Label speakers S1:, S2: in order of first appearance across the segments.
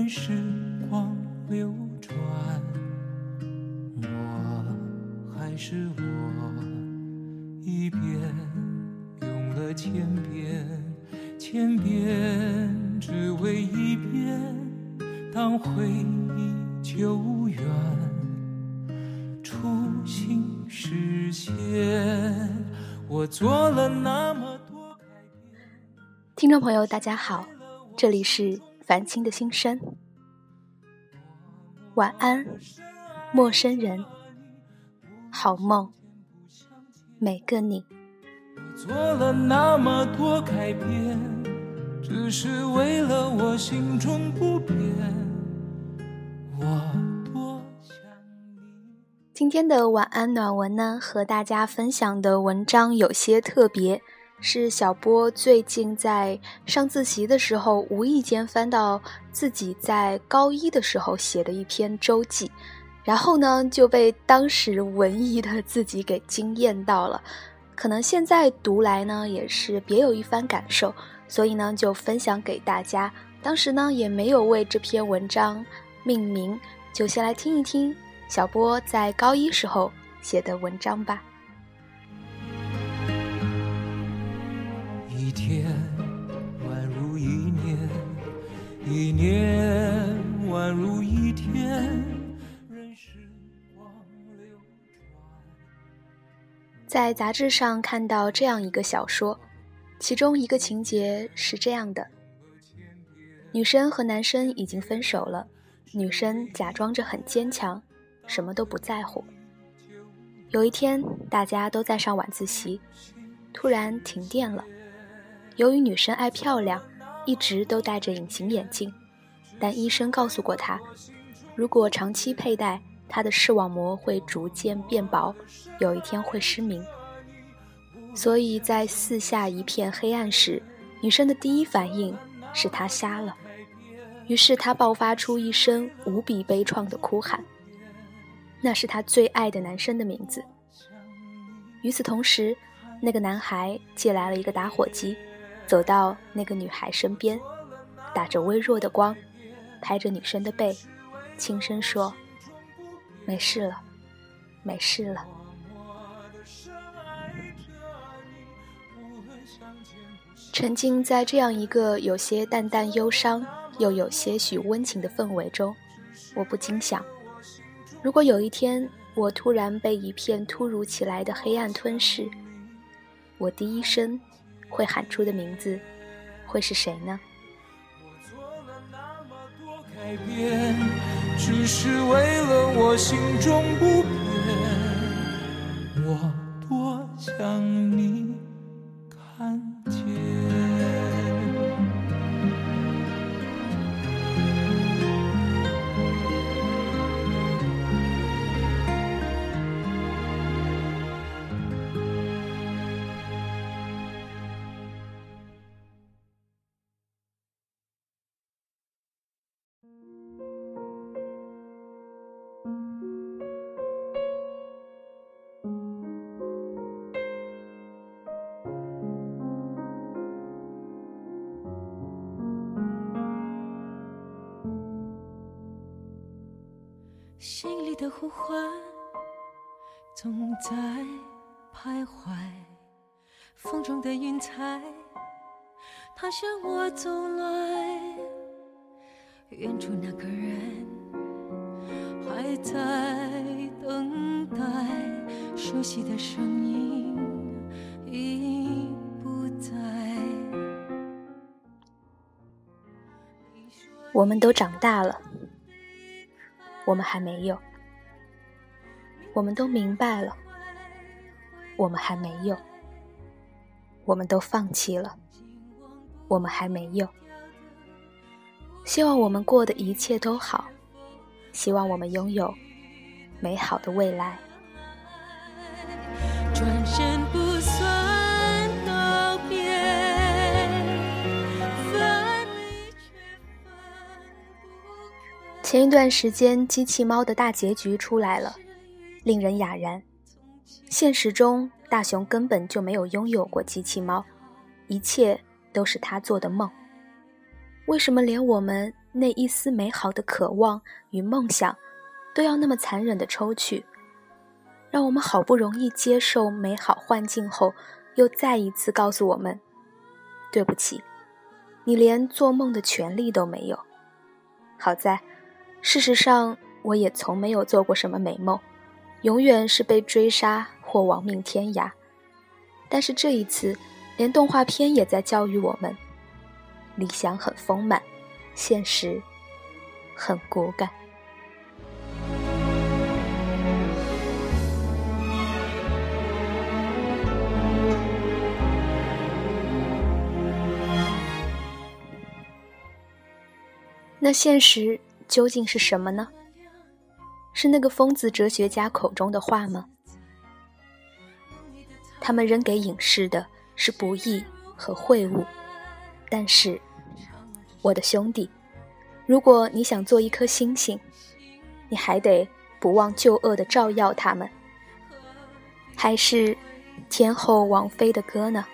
S1: 任时光流转，我还是我，一遍用了千遍，千遍只为一遍，当回忆久远，初心实现，我做了那么多改变。
S2: 听众朋友，大家好，这里是凡青的心声，晚安，陌生人，好梦，每个你。
S1: 做了那么多改变，只是为了我心中不变。我多想你。
S2: 今天的晚安暖文呢，和大家分享的文章有些特别，是小波最近在上自习的时候，无意间翻到自己在高一的时候写的一篇周记，然后呢就被当时文艺的自己给惊艳到了。可能现在读来呢，也是别有一番感受，所以呢，就分享给大家。当时呢，也没有为这篇文章命名，就先来听一听小波在高一时候写的文章吧。
S1: 天宛如一年，一年宛如一天，任时光流转。
S2: 在杂志上看到这样一个小说，其中一个情节是这样的：女生和男生已经分手了，女生假装着很坚强，什么都不在乎。有一天，大家都在上晚自习，突然停电了。由于女生爱漂亮，一直都戴着隐形眼镜，但医生告诉过她，如果长期佩戴，她的视网膜会逐渐变薄，有一天会失明。所以在四下一片黑暗时，女生的第一反应是她瞎了。于是她爆发出一声无比悲怆的哭喊，那是她最爱的男生的名字。与此同时，那个男孩借来了一个打火机，走到那个女孩身边，打着微弱的光，拍着女生的背，轻声说：“没事了，没事了。”沉浸在这样一个有些淡淡忧伤，又有些许温情的氛围中，我不禁想：如果有一天我突然被一片突如其来的黑暗吞噬，我第一声会喊出的名字会是谁呢？
S1: 做了那么多改变，只是为了我心中不变。我多想你
S3: 心里的呼唤总在徘徊，风中的云彩，它向我走来。远处那个人还在等待，熟悉的声音已不在。
S2: 我们都长大了，我们还没有；我们都明白了，我们还没有；我们都放弃了，我们还没有。希望我们过的一切都好，希望我们拥有美好的未来。前一段时间，机器猫的大结局出来了，令人哑然。现实中大雄根本就没有拥有过机器猫，一切都是他做的梦。为什么连我们那一丝美好的渴望与梦想，都要那么残忍的抽去？让我们好不容易接受美好幻境后，又再一次告诉我们：“对不起，你连做梦的权利都没有。”好在，事实上我也从没有做过什么美梦，永远是被追杀或亡命天涯。但是这一次，连动画片也在教育我们：理想很丰满，现实很骨感。那现实究竟是什么呢？是那个疯子哲学家口中的话吗？他们扔给影视的是不义和秽物，但是，我的兄弟，如果你想做一颗星星，你还得不忘旧恶的照耀他们。还是天后王菲的歌呢？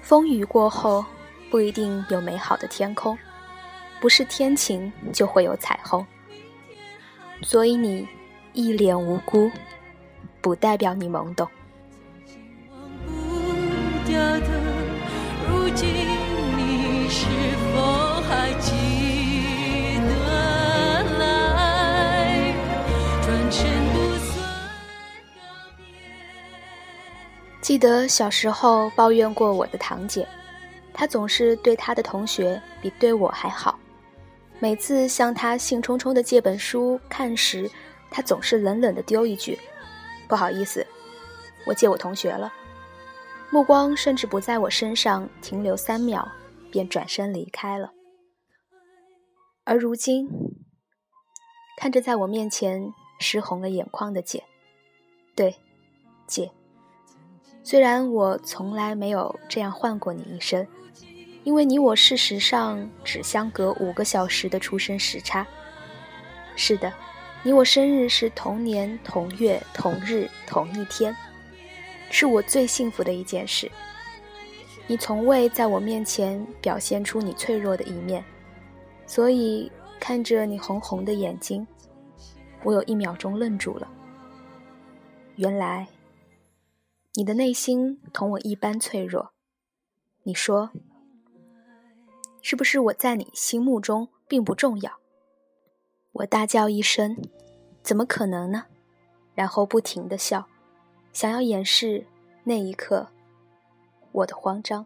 S2: 风雨过后，不一定有美好的天空。不是天晴就会有彩虹，所以你一脸无辜，不代表你懵懂。记得小时候抱怨过我的堂姐，她总是对她的同学比对我还好。每次向他兴冲冲地借本书看时，他总是冷冷地丢一句：“不好意思，我借我同学了。”目光甚至不在我身上停留三秒，便转身离开了。而如今，看着在我面前湿红了眼眶的姐，对，姐，虽然我从来没有这样唤过你一声。因为你我事实上只相隔五个小时的出生时差。是的，你我生日是同年同月同日同一天，是我最幸福的一件事。你从未在我面前表现出你脆弱的一面，所以看着你红红的眼睛，我有一秒钟愣住了。原来，你的内心同我一般脆弱。你说。是不是我在你心目中并不重要？我大叫一声：“怎么可能呢？”然后不停的笑，想要掩饰那一刻我的慌张。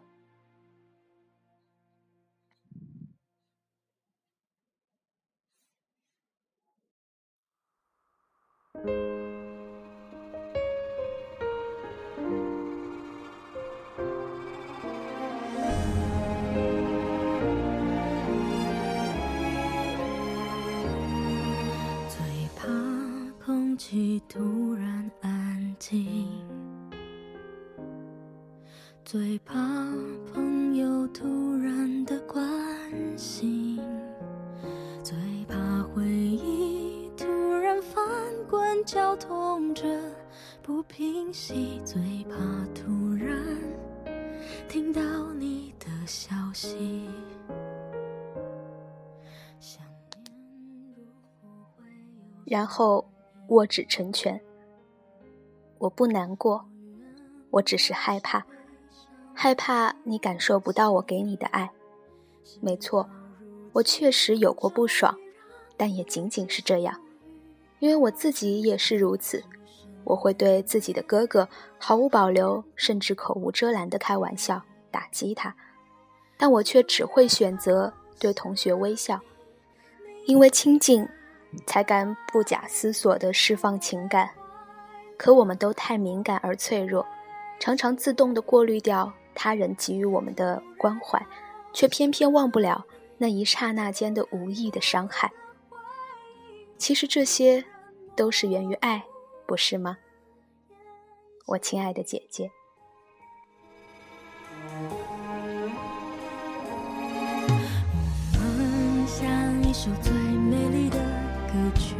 S3: 安静，最怕朋友突然的关心，最怕回忆突然翻滚绞痛着不平息，最怕突然听到你的消息。
S2: 然后。握指成拳。我不难过，我只是害怕，害怕你感受不到我给你的爱。没错，我确实有过不爽，但也仅仅是这样，因为我自己也是如此。我会对自己的哥哥毫无保留，甚至口无遮拦的开玩笑，打击他，但我却只会选择对同学微笑，因为亲近。才敢不假思索地释放情感，可我们都太敏感而脆弱，常常自动地过滤掉他人给予我们的关怀，却偏偏忘不了那一刹那间的无意的伤害。其实这些，都是源于爱，不是吗？我亲爱的姐姐。
S3: 一首最美丽的。歌曲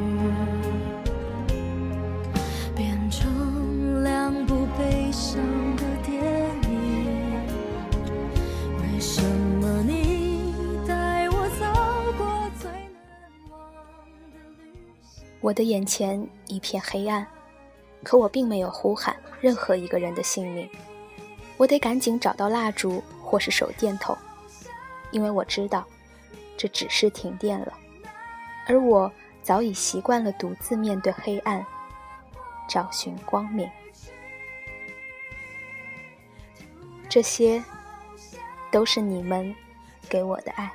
S2: 我的眼前一片黑暗，可我并没有呼喊任何一个人的姓名。我得赶紧找到蜡烛或是手电筒，因为我知道，这只是停电了，而我早已习惯了独自面对黑暗，找寻光明。这些，都是你们给我的爱。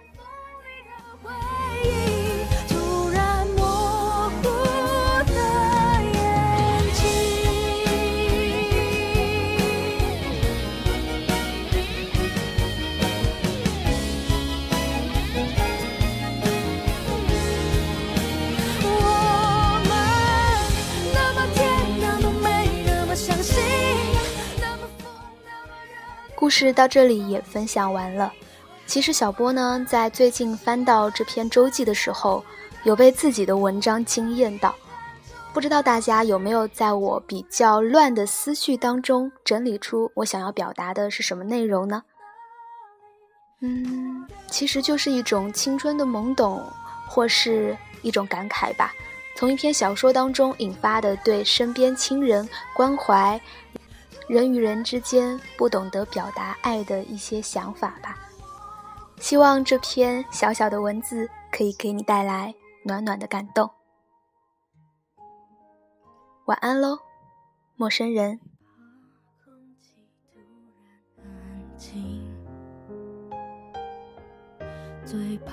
S2: 事到这里也分享完了。其实小波呢，在最近翻到这篇周记的时候，有被自己的文章惊艳到。不知道大家有没有在我比较乱的思绪当中整理出我想要表达的是什么内容呢？嗯，其实就是一种青春的懵懂，或是一种感慨吧。从一篇小说当中引发的对身边亲人关怀。人与人之间不懂得表达爱的一些想法吧，希望这篇小小的文字可以给你带来暖暖的感动。晚安喽，陌生人。最怕